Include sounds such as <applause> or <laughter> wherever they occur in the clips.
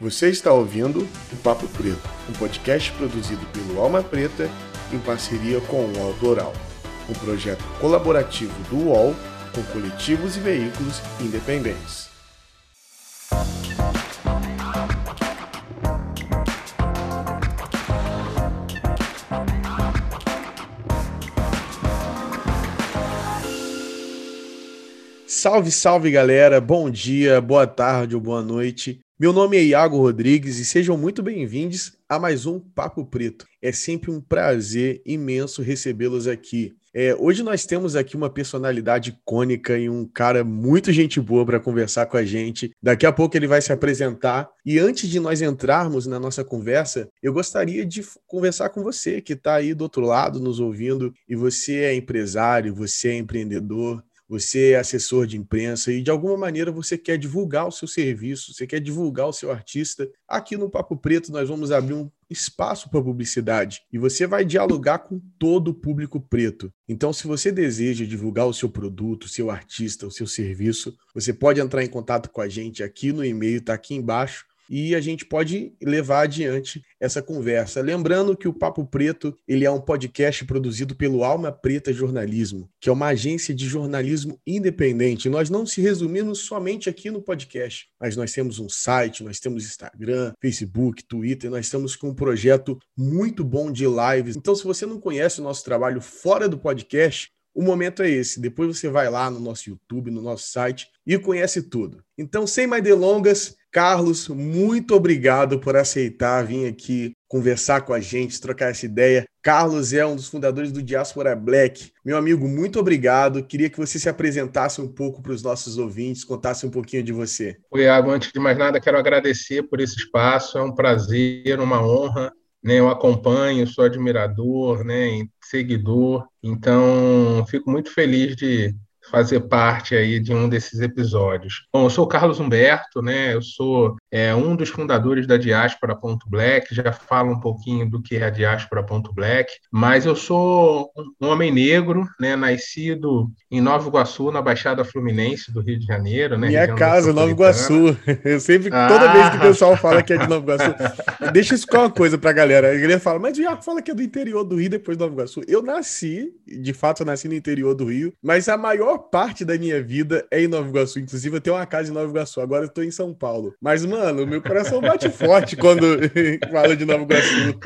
Você está ouvindo o Papo Preto, um podcast produzido pelo Alma Preta em parceria com o UOL Doral, um projeto colaborativo do UOL com coletivos e veículos independentes. Salve, salve galera, bom dia, boa tarde ou boa noite. Meu nome é Iago Rodrigues e sejam muito bem-vindos a mais um Papo Preto. É sempre um prazer imenso recebê-los aqui. É, hoje nós temos aqui uma personalidade icônica e um cara muito gente boa para conversar com a gente. Daqui a pouco ele vai se apresentar. E antes de nós entrarmos na nossa conversa, eu gostaria de conversar com você que está aí do outro lado nos ouvindo e você é empresário, você é empreendedor, você é assessor de imprensa e de alguma maneira você quer divulgar o seu serviço, você quer divulgar o seu artista. Aqui no Papo Preto nós vamos abrir um espaço para publicidade e você vai dialogar com todo o público preto. Então, se você deseja divulgar o seu produto, o seu artista, o seu serviço, você pode entrar em contato com a gente aqui no e-mail, está aqui embaixo e a gente pode levar adiante essa conversa. Lembrando que o Papo Preto ele é um podcast produzido pelo Alma Preta Jornalismo, que é uma agência de jornalismo independente. Nós não se resumimos somente aqui no podcast, mas nós temos um site, nós temos Instagram, Facebook, Twitter, nós estamos com um projeto muito bom de lives. Então, se você não conhece o nosso trabalho fora do podcast, o momento é esse. Depois você vai lá no nosso YouTube, no nosso site e conhece tudo. Então, sem mais delongas, Carlos, muito obrigado por aceitar vir aqui conversar com a gente, trocar essa ideia. Carlos é um dos fundadores do Diaspora Black. Meu amigo, muito obrigado. Queria que você se apresentasse um pouco para os nossos ouvintes, contasse um pouquinho de você. Iago, antes de mais nada, quero agradecer por esse espaço. É um prazer, uma honra. Né, eu acompanho, sou admirador, né, seguidor, então fico muito feliz de fazer parte aí de um desses episódios. Bom, eu sou o Carlos Humberto, né? Eu sou é, um dos fundadores da Diáspora Black, já falo um pouquinho do que é a Diáspora Black, mas eu sou um homem negro, né? Nascido em Nova Iguaçu, na Baixada Fluminense do Rio de Janeiro, né? Minha casa, Nova Iguaçu. <laughs> Eu sempre, ah. toda vez que o pessoal fala que é de Nova Iguaçu, <laughs> deixa isso com uma coisa pra galera. A galera fala, mas o Iaco fala que é do interior do Rio, depois de Nova Iguaçu. Eu nasci, de fato, eu nasci no interior do Rio, mas a maior parte da minha vida é em Nova Iguaçu. Inclusive, eu tenho uma casa em Nova Iguaçu. Agora eu tô em São Paulo. Mas, mano, meu coração bate <laughs> forte quando <laughs> fala de Nova Iguaçu.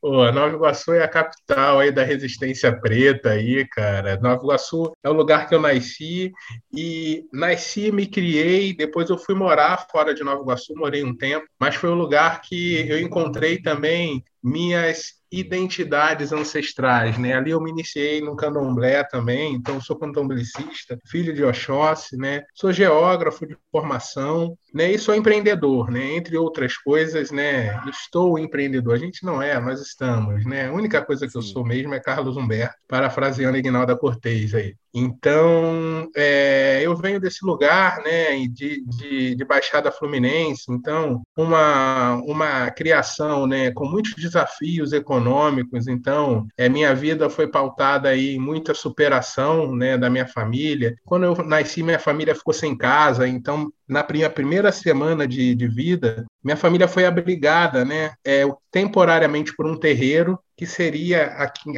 Pô, Nova Iguaçu é a capital aí da resistência preta aí, cara. Nova Iguaçu é o lugar que eu nasci e nasci, me criei, depois eu fui morar fora de Nova Iguaçu, morei um tempo, mas foi o lugar que eu encontrei também minhas identidades ancestrais, né? Ali eu me iniciei no candomblé também, então sou candomblecista, filho de Oxóssi, né? Sou geógrafo de formação, né? E sou empreendedor, né? Entre outras coisas, né? Estou empreendedor. A gente não é, nós estamos, né? A única coisa que eu sou mesmo é Carlos Humberto, parafraseando Ignalda Cortez aí. Então, é, eu venho desse lugar, né, de, de, de, Baixada Fluminense, então, uma, uma criação, né, com muitos desafios econômicos, então, é, minha vida foi pautada aí em muita superação, né, da minha família. Quando eu nasci, minha família ficou sem casa, então, na primeira semana de, de vida, minha família foi abrigada, né, é, temporariamente por um terreiro, que seria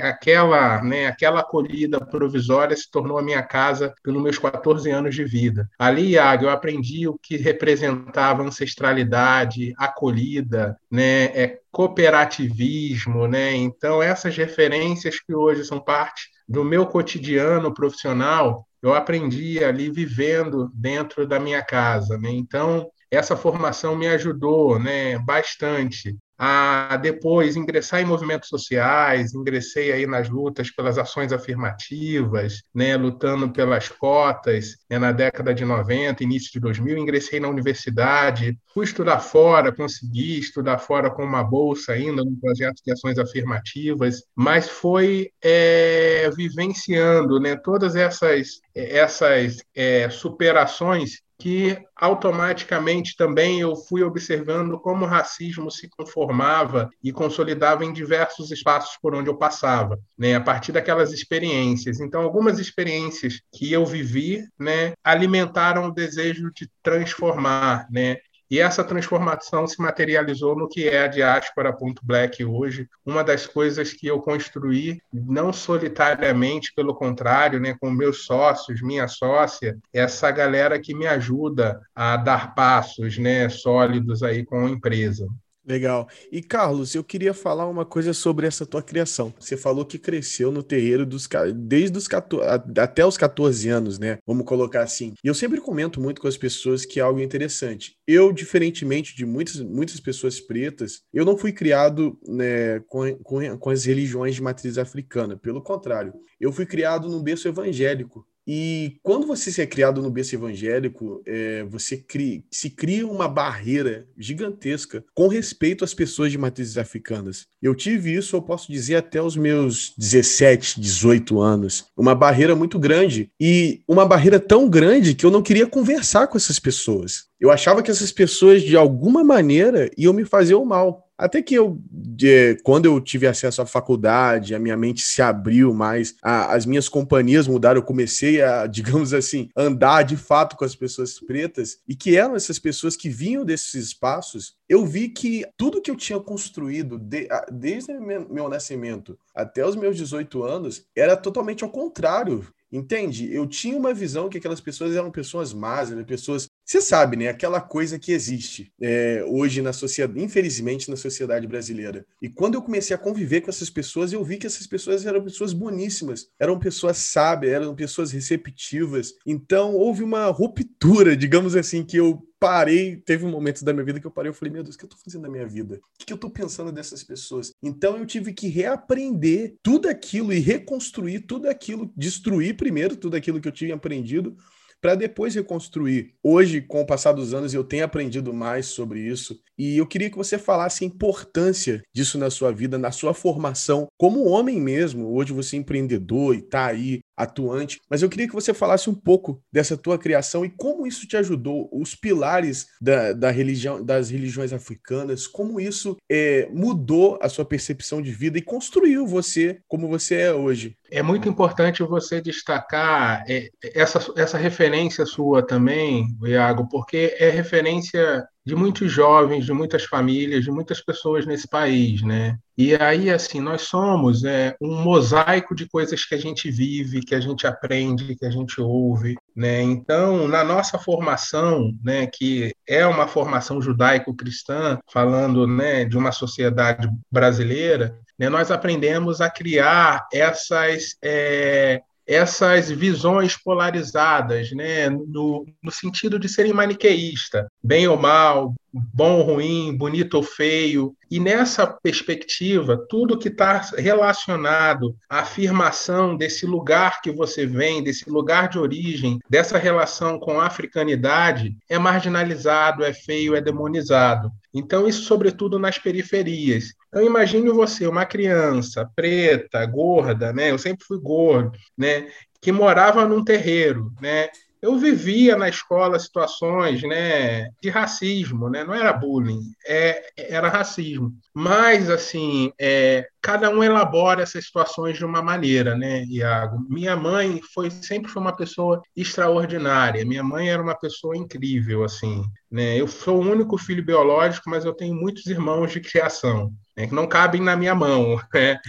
aquela, né, aquela acolhida provisória se tornou a minha casa pelos meus 14 anos de vida. Ali, Iago, eu aprendi o que representava ancestralidade, acolhida, né, é, cooperativismo, né? Então, essas referências que hoje são parte do meu cotidiano profissional, eu aprendi ali vivendo dentro da minha casa, né? Então, essa formação me ajudou né, bastante a depois ingressar em movimentos sociais, ingressei aí nas lutas pelas ações afirmativas, né, lutando pelas cotas né, na década de 90, início de 2000, ingressei na universidade, fui estudar fora, consegui estudar fora com uma bolsa ainda no projeto de ações afirmativas, mas foi é, vivenciando né, todas essas, essas é, superações que automaticamente também eu fui observando como o racismo se conformava e consolidava em diversos espaços por onde eu passava, né, a partir daquelas experiências. Então, algumas experiências que eu vivi, né, alimentaram o desejo de transformar, né, E essa transformação se materializou no que é a Diáspora.black hoje, uma das coisas que eu construí, não solitariamente, pelo contrário, né, com meus sócios, minha sócia, essa galera que me ajuda a dar passos né, sólidos aí com a empresa. Legal. E Carlos, eu queria falar uma coisa sobre essa tua criação. Você falou que cresceu no terreiro dos desde os 14, até os 14 anos, né? Vamos colocar assim. E eu sempre comento muito com as pessoas que é algo interessante. Eu, diferentemente de muitas, muitas pessoas pretas, eu não fui criado né, com, com, com as religiões de matriz africana. Pelo contrário, eu fui criado num berço evangélico. E quando você é criado no berço evangélico, é, você se cria uma barreira gigantesca com respeito às pessoas de matrizes africanas. Eu tive isso, eu posso dizer, até os meus 17, 18 anos. Uma barreira muito grande. E uma barreira tão grande que eu não queria conversar com essas pessoas. Eu achava que essas pessoas, de alguma maneira, iam me fazer o mal. Até que eu, de, quando eu tive acesso à faculdade, a minha mente se abriu mais, a, as minhas companhias mudaram, eu comecei a, <laughs> digamos assim, andar de fato com as pessoas pretas, e que eram essas pessoas que vinham desses espaços, eu vi que tudo que eu tinha construído de, desde meu nascimento até os meus 18 anos era totalmente ao contrário. Entende? Eu tinha uma visão que aquelas pessoas eram pessoas más, eram pessoas você sabe, né? Aquela coisa que existe é, hoje na sociedade, infelizmente, na sociedade brasileira. E quando eu comecei a conviver com essas pessoas, eu vi que essas pessoas eram pessoas boníssimas, eram pessoas sábias, eram pessoas receptivas. Então houve uma ruptura, digamos assim, que eu parei, teve um momento da minha vida que eu parei, eu falei, meu Deus, o que eu tô fazendo na minha vida? O que eu tô pensando dessas pessoas? Então eu tive que reaprender tudo aquilo e reconstruir tudo aquilo, destruir primeiro tudo aquilo que eu tinha aprendido para depois reconstruir. Hoje, com o passar dos anos, eu tenho aprendido mais sobre isso e eu queria que você falasse a importância disso na sua vida, na sua formação como homem mesmo. Hoje você é empreendedor e está aí atuante, mas eu queria que você falasse um pouco dessa tua criação e como isso te ajudou, os pilares da, da religião, das religiões africanas, como isso é, mudou a sua percepção de vida e construiu você como você é hoje. É muito importante você destacar é, essa, essa referência sua também, Iago, porque é referência de muitos jovens, de muitas famílias, de muitas pessoas nesse país, né? E aí, assim, nós somos é, um mosaico de coisas que a gente vive, que a gente aprende, que a gente ouve, né? Então, na nossa formação, né, que é uma formação judaico-cristã, falando, né, de uma sociedade brasileira, né, nós aprendemos a criar essas é, essas visões polarizadas, né, no, no sentido de serem maniqueísta, bem ou mal, bom ou ruim, bonito ou feio. E nessa perspectiva, tudo que está relacionado à afirmação desse lugar que você vem, desse lugar de origem, dessa relação com a africanidade, é marginalizado, é feio, é demonizado. Então, isso, sobretudo, nas periferias. Então, imagine você, uma criança preta, gorda, né? Eu sempre fui gordo, né? Que morava num terreiro, né? Eu vivia na escola situações né, de racismo, né? não era bullying, é, era racismo. Mas, assim, é, cada um elabora essas situações de uma maneira, né, Iago? Minha mãe foi sempre foi uma pessoa extraordinária. Minha mãe era uma pessoa incrível, assim. Né? Eu sou o único filho biológico, mas eu tenho muitos irmãos de criação. Né, que não cabem na minha mão. <laughs> Né?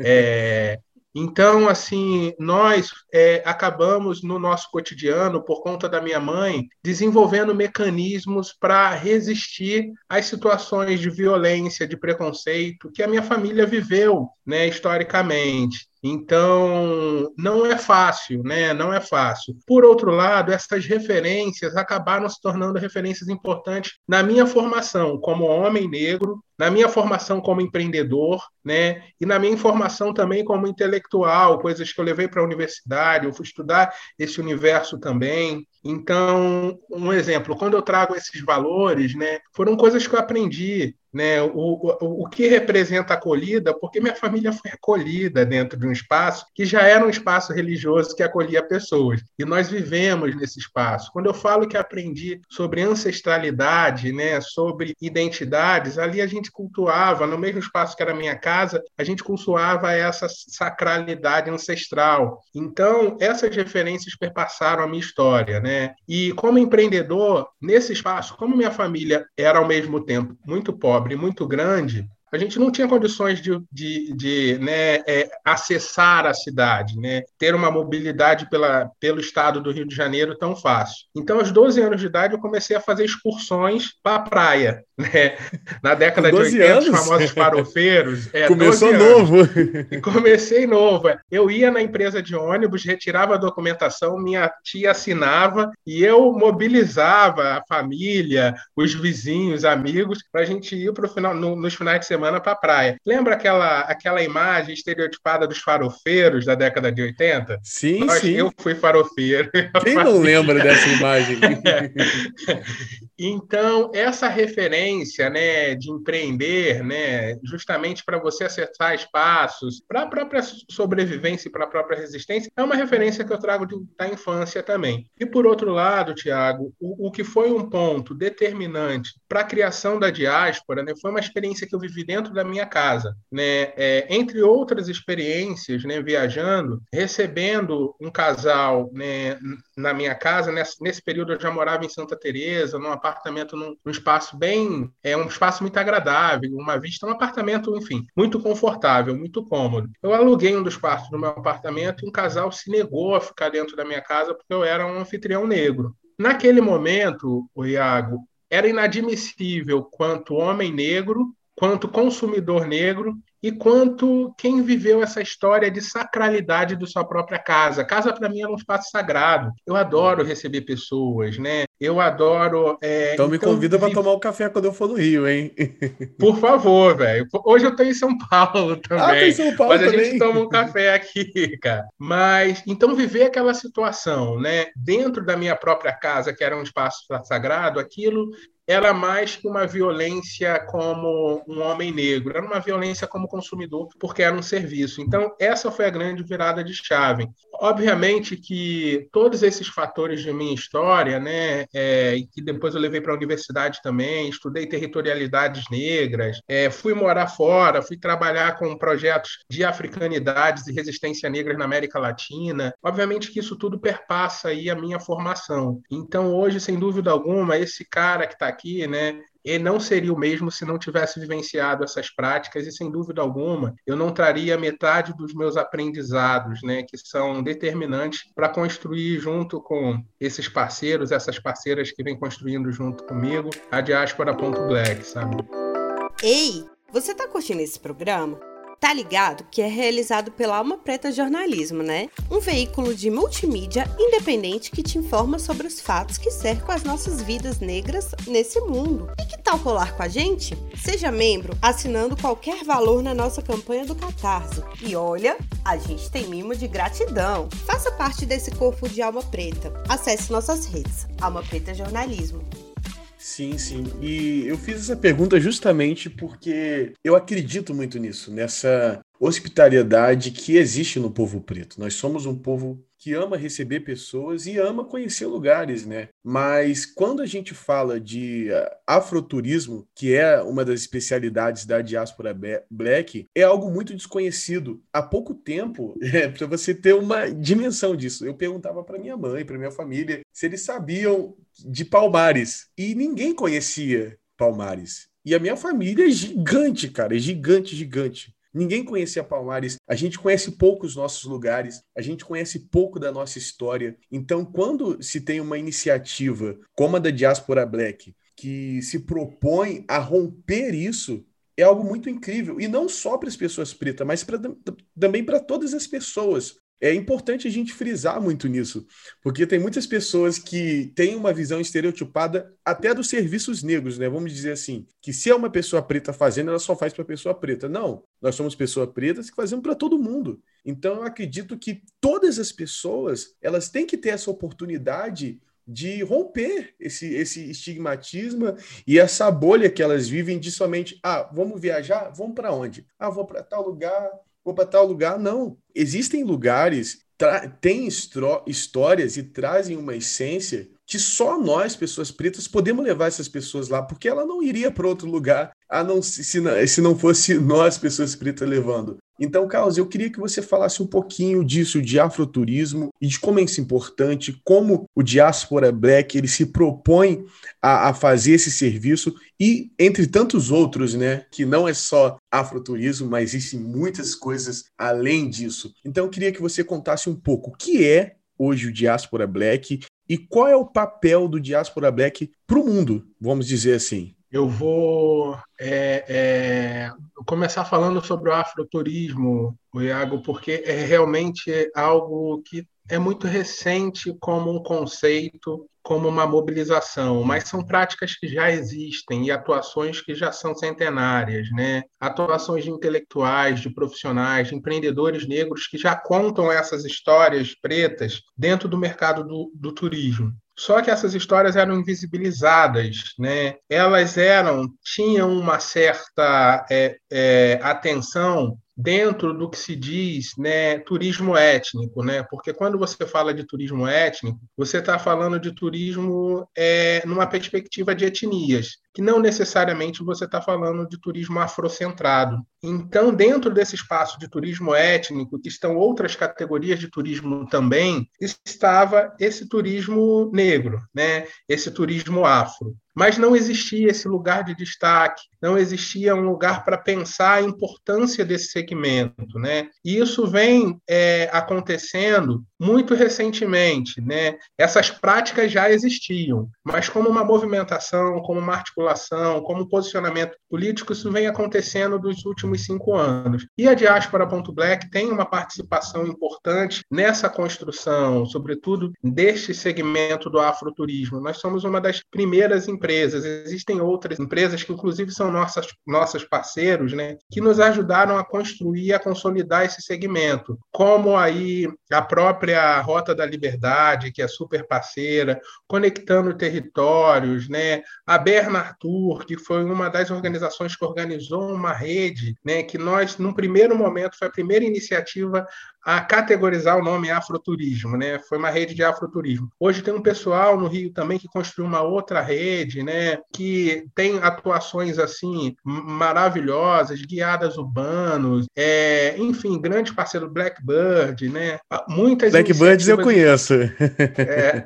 É, então, assim, nós é, acabamos no nosso cotidiano, por conta da minha mãe, desenvolvendo mecanismos para resistir às situações de violência, de preconceito que a minha família viveu, né, historicamente. Então, não é fácil, né? Não é fácil. Por outro lado, essas referências acabaram se tornando referências importantes na minha formação como homem negro, na minha formação como empreendedor, né? E na minha formação também como intelectual, coisas que eu levei para a universidade, eu fui estudar esse universo também. Então, um exemplo, quando eu trago esses valores, né, foram coisas que eu aprendi né, o, o, o que representa acolhida, porque minha família foi acolhida dentro de um espaço que já era um espaço religioso que acolhia pessoas. E nós vivemos nesse espaço. Quando eu falo que aprendi sobre ancestralidade, né, sobre identidades, ali a gente cultuava, no mesmo espaço que era minha casa, a gente cultuava essa sacralidade ancestral. Então, essas referências perpassaram a minha história. Né? E como empreendedor, nesse espaço, como minha família era ao mesmo tempo muito pobre e muito grande, a gente não tinha condições de, de, de né, é, acessar a cidade, né, ter uma mobilidade pela, pelo estado do Rio de Janeiro tão fácil. Então, aos 12 anos de idade, eu comecei a fazer excursões para a praia. Né? Na década de 80, anos? os famosos farofeiros. <laughs> É, Começou novo. E comecei novo. Eu ia na empresa de ônibus, retirava a documentação, minha tia assinava e eu mobilizava a família, os vizinhos, amigos, para a gente ir pro final, no, nos finais de semana para a praia. Lembra aquela, aquela imagem estereotipada dos farofeiros da década de 80? Sim, Nós, sim. Eu fui farofeiro. <laughs> Quem não lembra dessa imagem? <laughs> então, essa referência né, de empreender, né, justamente para você acessar espaços, para a própria sobrevivência e para a própria resistência, é uma referência que eu trago de, da infância também. E por outro lado, Tiago, o, o que foi um ponto determinante para a criação da diáspora né, foi uma experiência que eu vivi dentro da minha casa, né? É, entre outras experiências, né, viajando, recebendo um casal, né, na minha casa, nesse, nesse período eu já morava em Santa Teresa, num apartamento num, num, espaço bem, é um espaço muito agradável, uma vista, um apartamento, enfim, muito confortável, muito cômodo. Eu aluguei um dos quartos do meu apartamento e um casal se negou a ficar dentro da minha casa porque eu era um anfitrião negro. Naquele momento, o Iago, era inadmissível quanto homem negro quanto consumidor negro e quanto quem viveu essa história de sacralidade da sua própria casa. Casa para mim é um espaço sagrado. Eu adoro receber pessoas, né? Eu adoro. É... Então me então, convida para tomar um café quando eu for no Rio, hein? <laughs> Por favor, velho. Hoje eu estou em São Paulo <laughs> também. Ah, em São Paulo mas também. a gente toma um café aqui, <laughs> cara. Mas então viver aquela situação, né? Dentro da minha própria casa, que era um espaço sagrado, aquilo era mais que uma violência como um homem negro, era uma violência como consumidor, porque era um serviço. Então, essa foi a grande virada de chave. Obviamente que todos esses fatores de minha história, né, é, que depois eu levei para a universidade também, estudei territorialidades negras, é, fui morar fora, fui trabalhar com projetos de africanidades e resistência negras na América Latina. Obviamente que isso tudo perpassa aí a minha formação. Então, hoje, sem dúvida alguma, esse cara que está aqui, né? Ele não seria o mesmo se não tivesse vivenciado essas práticas e sem dúvida alguma eu não traria metade dos meus aprendizados, né, que são determinantes para construir junto com esses parceiros, essas parceiras que vêm construindo junto comigo a diáspora.black, sabe? Ei, você está curtindo esse programa? Tá ligado que é realizado pela Alma Preta Jornalismo, né? Um veículo de multimídia independente que te informa sobre os fatos que cercam as nossas vidas negras nesse mundo. E que tal colar com a gente? Seja membro assinando qualquer valor na nossa campanha do Catarse. E olha, a gente tem mimo de gratidão. Faça parte desse corpo de Alma Preta. Acesse nossas redes. Alma Preta Jornalismo. Sim, sim. E eu fiz essa pergunta justamente porque eu acredito muito nisso, nessa hospitalidade que existe no povo preto. Nós somos um povo que ama receber pessoas e ama conhecer lugares, né? Mas quando a gente fala de ah, afroturismo, que é uma das especialidades da diáspora black, é algo muito desconhecido. Há pouco tempo, <laughs> é, para você ter uma dimensão disso, eu perguntava para minha mãe, para minha família, se eles sabiam de Palmares e ninguém conhecia Palmares. E a minha família é gigante, cara, é gigante, gigante. Ninguém conhecia Palmares, a gente conhece pouco os nossos lugares, a gente conhece pouco da nossa história. Então, quando se tem uma iniciativa como a da Diaspora Black, que se propõe a romper isso, é algo muito incrível. E não só para as pessoas pretas, mas pra, também para todas as pessoas. É importante a gente frisar muito nisso, porque tem muitas pessoas que têm uma visão estereotipada até dos serviços negros, né? Vamos dizer assim, que se é uma pessoa preta fazendo, ela só faz para pessoa preta. Não, nós somos pessoas pretas que fazemos para todo mundo. Então eu acredito que todas as pessoas, elas têm que ter essa oportunidade de romper esse, esse estigmatismo e essa bolha que elas vivem de somente, ah, vamos viajar? Vamos para onde? Ah, vou para tal lugar, vou para tal lugar. Não. Existem lugares, têm histórias e trazem uma essência que só nós, pessoas pretas, podemos levar essas pessoas lá, porque ela não iria para outro lugar, a não se, se não fosse nós, pessoas pretas, levando. Então, Carlos, eu queria que você falasse um pouquinho disso, de afroturismo e de como é isso importante, como o Diaspora Black ele se propõe a, a, fazer esse serviço e entre tantos outros, né, que não é só afroturismo, mas existem muitas coisas além disso. Então, eu queria que você contasse um pouco o que é hoje o Diaspora Black e qual é o papel do Diaspora Black para o mundo, vamos dizer assim. Eu vou é, é, começar falando sobre o afroturismo, Iago, porque é realmente algo que é muito recente como um conceito, como uma mobilização, mas são práticas que já existem e atuações que já são centenárias, né? Atuações de intelectuais, de profissionais, de empreendedores negros que já contam essas histórias pretas dentro do mercado do, do turismo. Só que essas histórias eram invisibilizadas, né? Elas eram tinham uma certa é, é, atenção dentro do que se diz né, turismo étnico, né? Porque quando você fala de turismo étnico, você está falando de turismo é, numa perspectiva de etnias, que não necessariamente você está falando de turismo afrocentrado. Então, dentro desse espaço de turismo étnico, que estão outras categorias de turismo também, estava esse turismo negro, né? Esse turismo afro. Mas não existia esse lugar de destaque, não existia um lugar para pensar a importância desse segmento. Né? E isso vem é, acontecendo muito recentemente. Né? Essas práticas já existiam, mas como uma movimentação, como uma articulação, como um posicionamento político, isso vem acontecendo nos últimos cinco anos. E a Diáspora Ponto Black tem uma participação importante nessa construção, sobretudo deste segmento do afroturismo. Nós somos uma das primeiras empresas existem outras empresas que, inclusive, são nossas, nossas parceiros, né, que nos ajudaram a construir a consolidar esse segmento, como aí a própria Rota da Liberdade, que é super parceira, Conectando Territórios, né, a Bernartur, que foi uma das organizações que organizou uma rede, né, que nós, num primeiro momento, foi a primeira iniciativa a categorizar o nome afroturismo, né? Foi uma rede de afroturismo. Hoje tem um pessoal no Rio também que construiu uma outra rede, né? Que tem atuações assim maravilhosas, guiadas urbanos, é, enfim, grande parceiro Blackbird, né? Muitas Blackbirds eu conheço. É,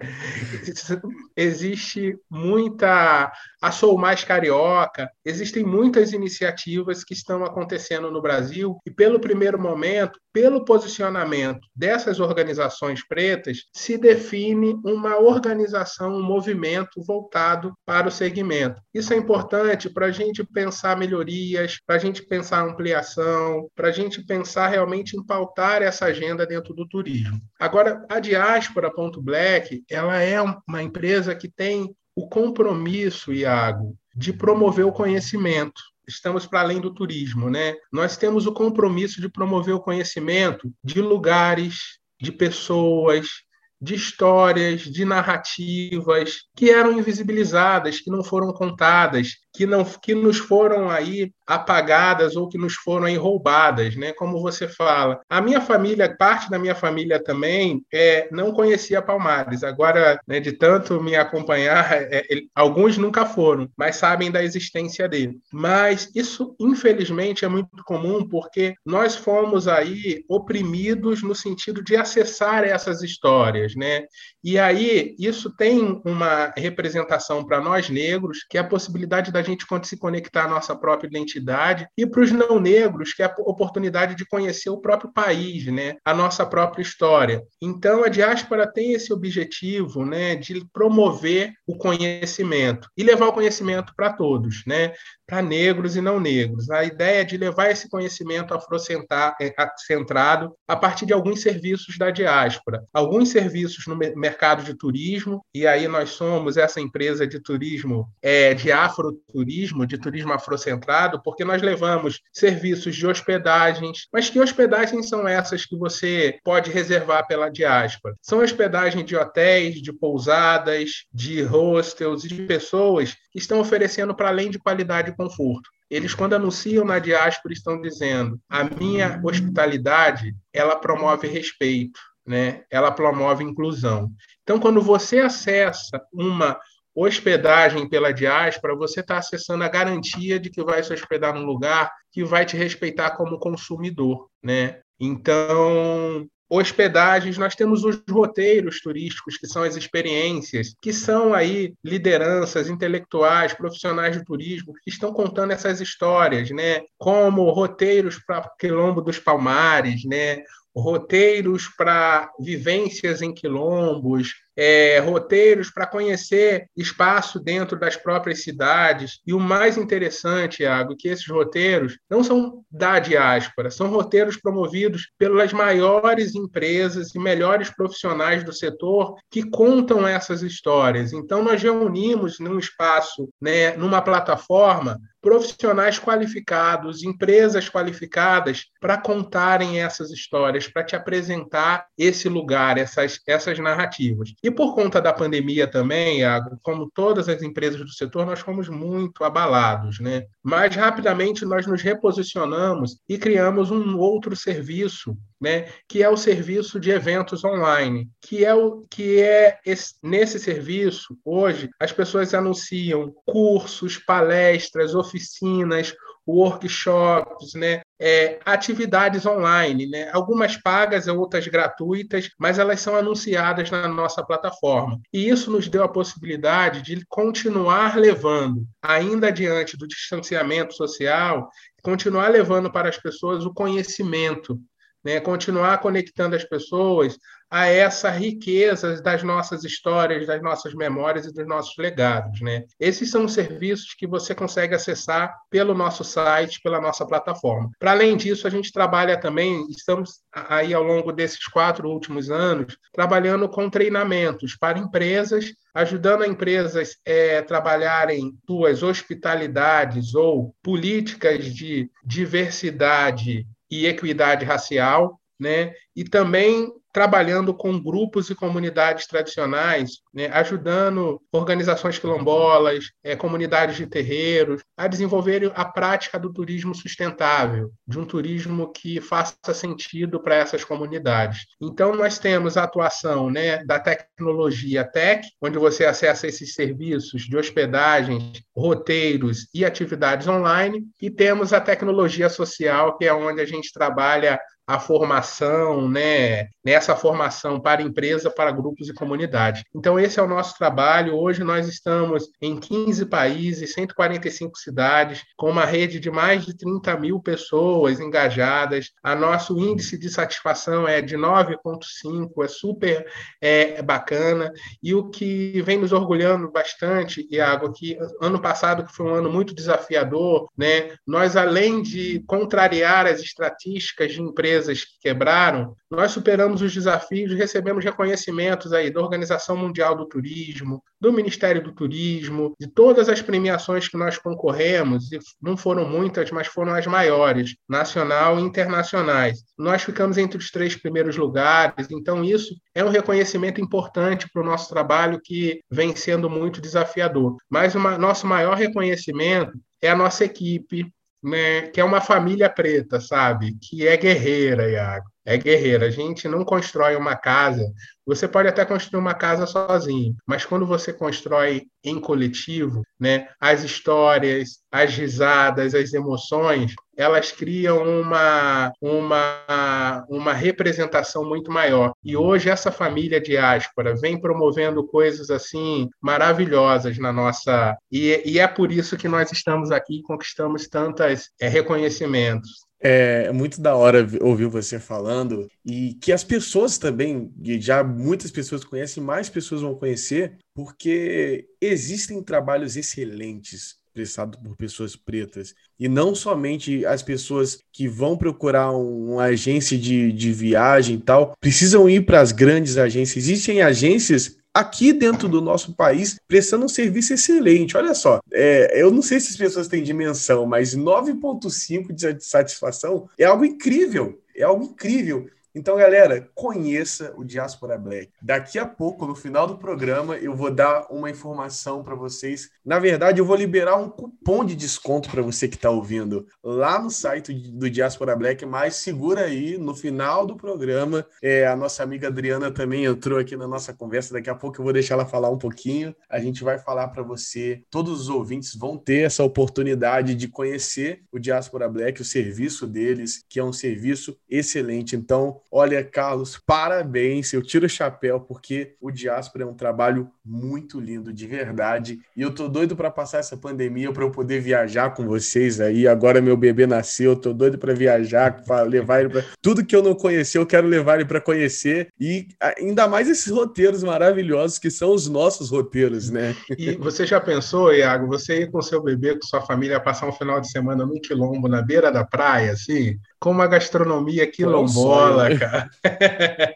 existe muita a Sou Mais Carioca, existem muitas iniciativas que estão acontecendo no Brasil e pelo primeiro momento, pelo posicionamento posicionamento dessas organizações pretas se define uma organização, um movimento voltado para o segmento. Isso é importante para a gente pensar melhorias, para a gente pensar ampliação, para a gente pensar realmente em pautar essa agenda dentro do turismo. Agora, a Diáspora Ponto Black, ela é uma empresa que tem o compromisso, Iago, de promover o conhecimento estamos para além do turismo, né? Nós temos o compromisso de promover o conhecimento de lugares, de pessoas, de histórias, de narrativas que eram invisibilizadas, que não foram contadas, que não que nos foram aí apagadas ou que nos foram aí roubadas, né? Como você fala. A minha família, parte da minha família também, é, não conhecia Palmares. Agora, né, de tanto me acompanhar, é, é, alguns nunca foram, mas sabem da existência dele. Mas isso, infelizmente, é muito comum porque nós fomos aí oprimidos no sentido de acessar essas histórias, né? E aí isso tem uma representação para nós negros, que é a possibilidade da gente se conectar à nossa própria identidade, e para os não negros, que é a oportunidade de conhecer o próprio país, né? a nossa própria história. Então, a diáspora tem esse objetivo né, de promover o conhecimento e levar o conhecimento para todos. Né? Para negros e não negros. A ideia é de levar esse conhecimento afrocentrado a partir de alguns serviços da diáspora, alguns serviços no mercado de turismo, e aí nós somos essa empresa de turismo, é, de afroturismo, turismo, de turismo afrocentrado, porque nós levamos serviços de hospedagens. Mas que hospedagens são essas que você pode reservar pela diáspora? São hospedagens de hotéis, de pousadas, de hostels de pessoas que estão oferecendo para além de qualidade conforto. Eles, quando anunciam na diáspora, estão dizendo: a minha hospitalidade ela promove respeito, né? ela promove inclusão. Então, quando você acessa uma hospedagem pela diáspora, você está acessando a garantia de que vai se hospedar num lugar que vai te respeitar como consumidor. Né? Então, hospedagens, nós temos os roteiros turísticos, que são as experiências, que são aí lideranças intelectuais, profissionais de turismo, que estão contando essas histórias, né? Como roteiros para Quilombo dos Palmares, né? Roteiros para vivências em quilombos, é, roteiros para conhecer espaço dentro das próprias cidades. E o mais interessante, Iago, que esses roteiros não são da diáspora, são roteiros promovidos pelas maiores empresas e melhores profissionais do setor que contam essas histórias. Então, nós reunimos num espaço, né, numa plataforma, profissionais qualificados, empresas qualificadas para contarem essas histórias, para te apresentar esse lugar, essas, essas narrativas. E por conta da pandemia também, Iago, como todas as empresas do setor, nós fomos muito abalados, né? Mas rapidamente nós nos reposicionamos e criamos um outro serviço né, que é o serviço de eventos online, que é o que é esse, nesse serviço hoje as pessoas anunciam cursos, palestras, oficinas, workshops, né? É, atividades online, né? algumas pagas, outras gratuitas, mas elas são anunciadas na nossa plataforma. E isso nos deu a possibilidade de continuar levando, ainda diante do distanciamento social, continuar levando para as pessoas o conhecimento né? continuar conectando as pessoas a essa riqueza das nossas histórias, das nossas memórias e dos nossos legados. Né? Esses são os serviços que você consegue acessar pelo nosso site, pela nossa plataforma. Para além disso, a gente trabalha também, estamos aí ao longo desses quatro últimos anos, trabalhando com treinamentos para empresas, ajudando a empresas é, trabalharem suas hospitalidades ou políticas de diversidade e equidade racial, né? E também trabalhando com grupos e comunidades tradicionais, né, ajudando organizações quilombolas, é, comunidades de terreiros, a desenvolverem a prática do turismo sustentável, de um turismo que faça sentido para essas comunidades. Então, nós temos a atuação né, da tecnologia Tech, onde você acessa esses serviços de hospedagens, roteiros e atividades online, e temos a tecnologia social, que é onde a gente trabalha a formação, né, nessa formação para empresa, para grupos e comunidades. Então, esse é o nosso trabalho. Hoje nós estamos em 15 países, 145 cidades, com uma rede de mais de 30 mil pessoas engajadas. A nosso índice de satisfação é de 9,5, é super é, bacana. E o que vem nos orgulhando bastante, Iago, que ano passado, que foi um ano muito desafiador, né, nós, além de contrariar as estatísticas de empresas, empresas que quebraram, nós superamos os desafios e recebemos reconhecimentos aí da Organização Mundial do Turismo, do Ministério do Turismo, de todas as premiações que nós concorremos, e não foram muitas, mas foram as maiores, nacional e internacionais. Nós ficamos entre os três primeiros lugares, então isso é um reconhecimento importante para o nosso trabalho que vem sendo muito desafiador. Mas o nosso maior reconhecimento é a nossa equipe, né, que é uma família preta, sabe? Que é guerreira, Iago. É guerreira. A gente não constrói uma casa. Você pode até construir uma casa sozinho, mas quando você constrói em coletivo, né, as histórias, as risadas, as emoções, elas criam uma, uma, uma representação muito maior. E hoje essa família diáspora vem promovendo coisas assim maravilhosas na nossa. E, e é por isso que nós estamos aqui e conquistamos tantos é, reconhecimentos. É muito da hora ouvir você falando e que as pessoas também, já muitas pessoas conhecem, mais pessoas vão conhecer, porque existem trabalhos excelentes prestado por pessoas pretas. E não somente as pessoas que vão procurar um, uma agência de, de viagem e tal, precisam ir para as grandes agências. Existem agências aqui dentro do nosso país prestando um serviço excelente. Olha só, é, eu não sei se as pessoas têm dimensão, mas 9,5 de satisfação é algo incrível. É algo incrível. Então, galera, conheça o Diaspora Black. Daqui a pouco, no final do programa, eu vou dar uma informação para vocês. Na verdade, eu vou liberar um cupom de desconto para você que está ouvindo lá no site do Diaspora Black. Mas segura aí, no final do programa, é, a nossa amiga Adriana também entrou aqui na nossa conversa. Daqui a pouco eu vou deixar ela falar um pouquinho. A gente vai falar para você. Todos os ouvintes vão ter essa oportunidade de conhecer o Diaspora Black, o serviço deles, que é um serviço excelente. Então, Olha, Carlos, parabéns. Eu tiro o chapéu porque o Diáspora é um trabalho muito lindo, de verdade. E eu tô doido para passar essa pandemia para eu poder viajar com vocês aí. Agora meu bebê nasceu, eu tô doido para viajar, para levar ele para tudo que eu não conheci, eu quero levar ele para conhecer e ainda mais esses roteiros maravilhosos que são os nossos roteiros, né? E você já pensou, Iago, você ir com seu bebê, com sua família passar um final de semana num quilombo na beira da praia, assim, com uma gastronomia quilombola, né? cara. <laughs>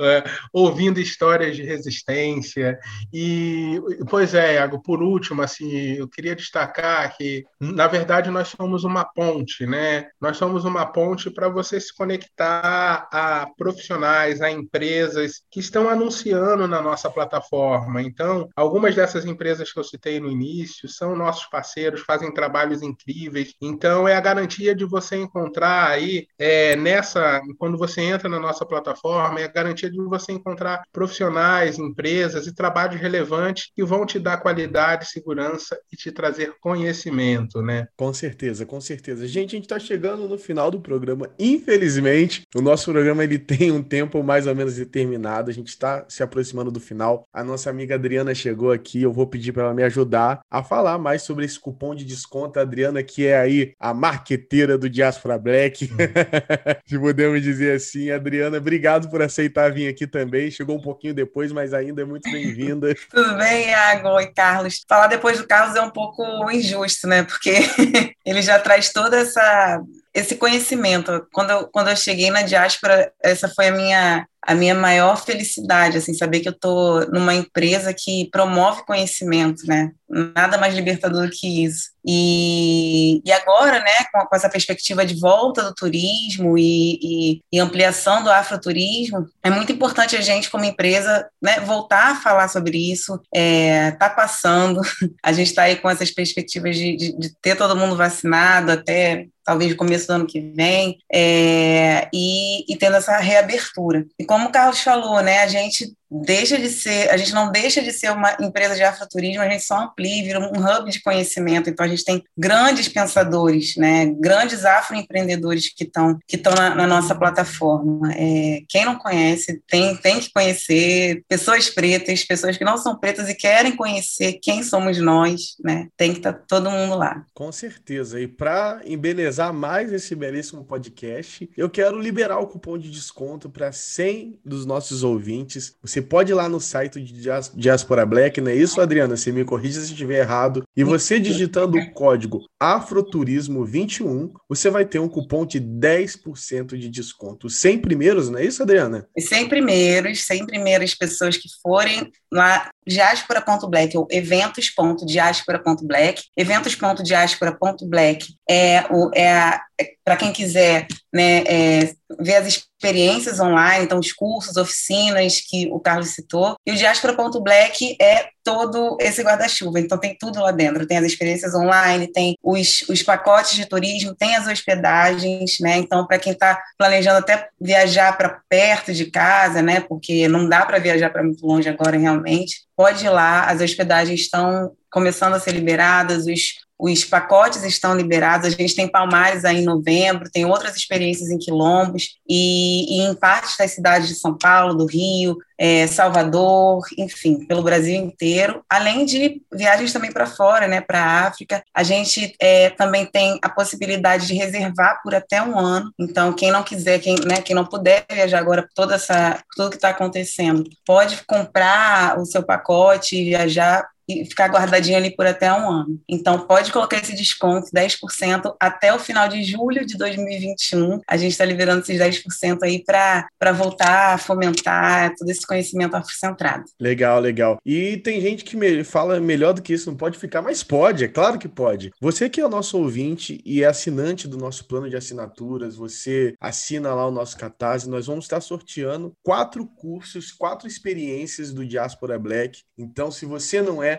é, ouvindo histórias de resistência. E, pois é, Iago, por último, assim, eu queria destacar que, na verdade, nós somos uma ponte, né? Nós somos uma ponte para você se conectar a profissionais, a empresas que estão anunciando na nossa plataforma. Então, algumas dessas empresas que eu citei no início são nossos parceiros, fazem trabalhos incríveis. Então, é a garantia de você encontrar aí, é, nessa, quando você entra na nossa plataforma, é a garantia de você encontrar profissionais, empresas e trabalhos relevantes que vão te dar qualidade, segurança e te trazer conhecimento, né? Com certeza, com certeza. Gente, a gente está chegando no final do programa. Infelizmente, o nosso programa ele tem um tempo mais ou menos determinado. A gente está se aproximando do final. A nossa amiga Adriana chegou aqui. Eu vou pedir para ela me ajudar a falar mais sobre esse cupom de desconto. A Adriana, que é aí a marqueteira do Diaspora Black, uhum. <laughs> se podemos dizer assim. Adriana, obrigado por aceitar vir aqui também. Chegou um pouquinho depois, mas ainda é muito bem-vinda. <laughs> Tudo bem, Iago e Carlos. Falar depois do Carlos é um pouco injusto, né? Porque <laughs> ele já traz toda essa esse conhecimento. Quando eu, quando eu cheguei na diáspora, essa foi a minha a minha maior felicidade, assim, saber que eu estou numa empresa que promove conhecimento, né? Nada mais libertador que isso. E, e agora, né, com, com essa perspectiva de volta do turismo e, e, e, ampliação do afroturismo, é muito importante a gente, como empresa, né, voltar a falar sobre isso. É, tá passando, <laughs> a gente está aí com essas perspectivas de, de, de ter todo mundo vacinado até talvez no começo do ano que vem, é, e, e, tendo essa reabertura. E como o Carlos falou, né, a gente deixa de ser, a gente não deixa de ser uma empresa de afroturismo, a gente só amplia, vira um hub de conhecimento. Então a gente tem grandes pensadores, né, grandes afroempreendedores que estão que estão na, na, nossa plataforma. É, quem não conhece tem tem que conhecer pessoas pretas, pessoas que não são pretas e querem conhecer quem somos nós, né? Tem que estar tá todo mundo lá. Com certeza. E para embelezar mais esse belíssimo podcast, eu quero liberar o cupom de desconto para 100 dos nossos ouvintes. Você pode ir lá no site de Diaspora Black, não é isso, Adriana? Você me corrija se estiver errado. E você digitando o código Afroturismo21, você vai ter um cupom de 10% de desconto. 100 primeiros, não é isso, Adriana? 100 primeiros, 100 primeiras pessoas que forem lá diaspora.black ou eventos.diaspora.black. Eventos.diaspora.black é, o, é, é para quem quiser né, é, ver as experiências online, então os cursos, oficinas que o Carlos citou. E o Diaspora.black é todo esse guarda-chuva, então tem tudo lá dentro. Tem as experiências online, tem os, os pacotes de turismo, tem as hospedagens, né? Então, para quem está planejando até viajar para perto de casa, né? Porque não dá para viajar para muito longe agora, realmente pode ir lá, as hospedagens estão começando a ser liberadas, os, os pacotes estão liberados, a gente tem Palmares aí em novembro, tem outras experiências em quilombos, e, e em partes das cidades de São Paulo, do Rio, é, Salvador, enfim, pelo Brasil inteiro, além de viagens também para fora, né, para a África. A gente é, também tem a possibilidade de reservar por até um ano. Então, quem não quiser, quem, né, quem não puder viajar agora toda essa tudo que está acontecendo, pode comprar o seu pacote e viajar ficar guardadinho ali por até um ano. Então, pode colocar esse desconto, 10%, até o final de julho de 2021. A gente está liberando esses 10% aí para voltar a fomentar todo esse conhecimento afrocentrado. Legal, legal. E tem gente que me fala melhor do que isso, não pode ficar, mas pode, é claro que pode. Você que é o nosso ouvinte e é assinante do nosso plano de assinaturas, você assina lá o nosso Catarse, nós vamos estar sorteando quatro cursos, quatro experiências do Diaspora Black. Então, se você não é,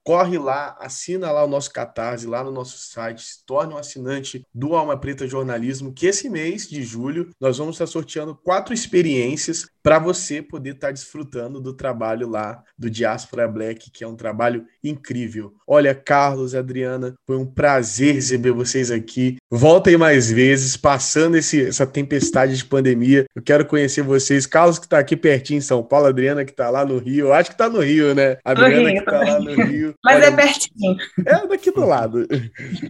corre lá, assina lá o nosso Catarse, lá no nosso site, se torne um assinante do Alma Preta Jornalismo, que esse mês de julho nós vamos estar sorteando quatro experiências para você poder estar desfrutando do trabalho lá do Diaspora Black, que é um trabalho incrível. Olha, Carlos, Adriana, foi um prazer receber vocês aqui. Voltem mais vezes, passando esse, essa tempestade de pandemia. Eu quero conhecer vocês. Carlos, que está aqui pertinho em São Paulo, Adriana, que está lá no Rio. Acho que está no Rio, né? Adriana, que está lá no Rio. Mas Olha, é pertinho. É daqui do lado.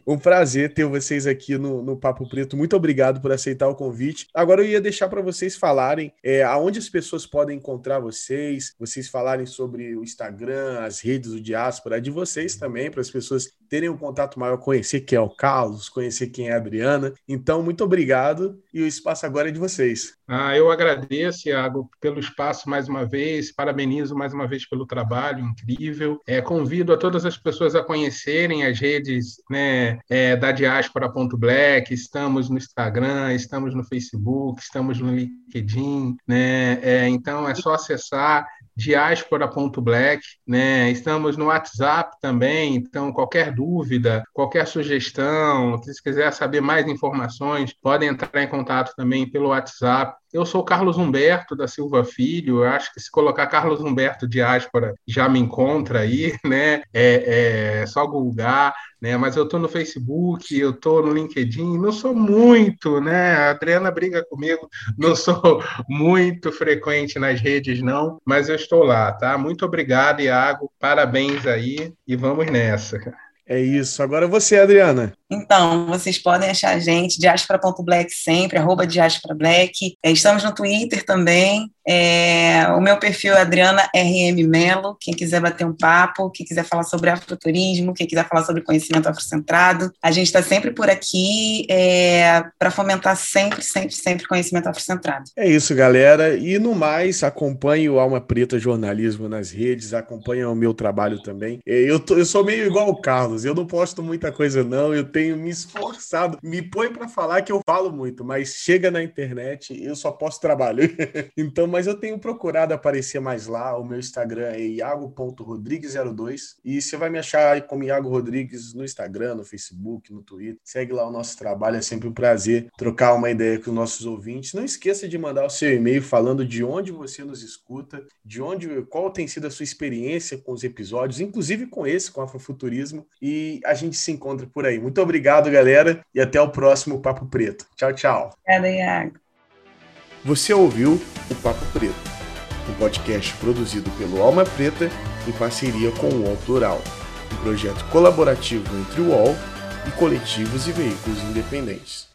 Um prazer ter vocês aqui no, no Papo Preto. Muito obrigado por aceitar o convite. Agora eu ia deixar para vocês falarem é, aonde as pessoas podem encontrar vocês, vocês falarem sobre o Instagram, as redes do Diáspora, de vocês também, para as pessoas terem um contato maior, conhecer quem é o Carlos, conhecer quem é a Adriana. Então, muito obrigado e o espaço agora é de vocês. Ah, eu agradeço, Iago, pelo espaço mais uma vez, parabenizo mais uma vez pelo trabalho incrível. É, convido a todas as pessoas a conhecerem as redes né, é, da Diáspora.black, estamos no Instagram, estamos no Facebook, estamos no LinkedIn, né? É, então é só acessar diaspora.black, né? Estamos no WhatsApp também, então qualquer dúvida, qualquer sugestão, se quiser saber mais informações, podem entrar em contato também pelo WhatsApp. Eu sou Carlos Humberto da Silva Filho, eu acho que se colocar Carlos Humberto Diáspora já me encontra aí, <laughs> né? É, é só googar né? Mas eu estou no Facebook, eu estou no LinkedIn, não sou muito, né? A Adriana briga comigo, não sou <laughs> muito frequente nas redes, não, mas eu estou lá, tá? Muito obrigado, Iago, parabéns aí e vamos nessa, É isso. Agora você, Adriana. Então, vocês podem achar a gente, diaspora.black sempre, arroba diasporablack. É, estamos no Twitter também. É, o meu perfil é Adriana RM Melo. Quem quiser bater um papo, quem quiser falar sobre afroturismo, quem quiser falar sobre conhecimento afrocentrado, a gente está sempre por aqui é, para fomentar sempre, sempre, sempre conhecimento afrocentrado. É isso, galera. E no mais, acompanhe o Alma Preta Jornalismo nas redes, acompanhe o meu trabalho também. É, eu, tô, eu sou meio igual o Carlos, eu não posto muita coisa, não. Eu tenho me esforçado. Me põe para falar que eu falo muito, mas chega na internet, eu só posto trabalho. <laughs> então, mas eu tenho procurado aparecer mais lá. O meu Instagram é iago.rodrigues02 e você vai me achar como Iago Rodrigues no Instagram, no Facebook, no Twitter. Segue lá o nosso trabalho, é sempre um prazer trocar uma ideia com os nossos ouvintes. Não esqueça de mandar o seu e-mail falando de onde você nos escuta, de onde, qual tem sido a sua experiência com os episódios, inclusive com esse, com Afrofuturismo, e a gente se encontra por aí. Muito obrigado galera, e até o próximo Papo Preto. Tchau, tchau. Obrigada, Iago. Você ouviu o Papo Preto, um podcast produzido pelo Alma Preta em parceria com o UOL Plural, um projeto colaborativo entre o UOL e coletivos e veículos independentes.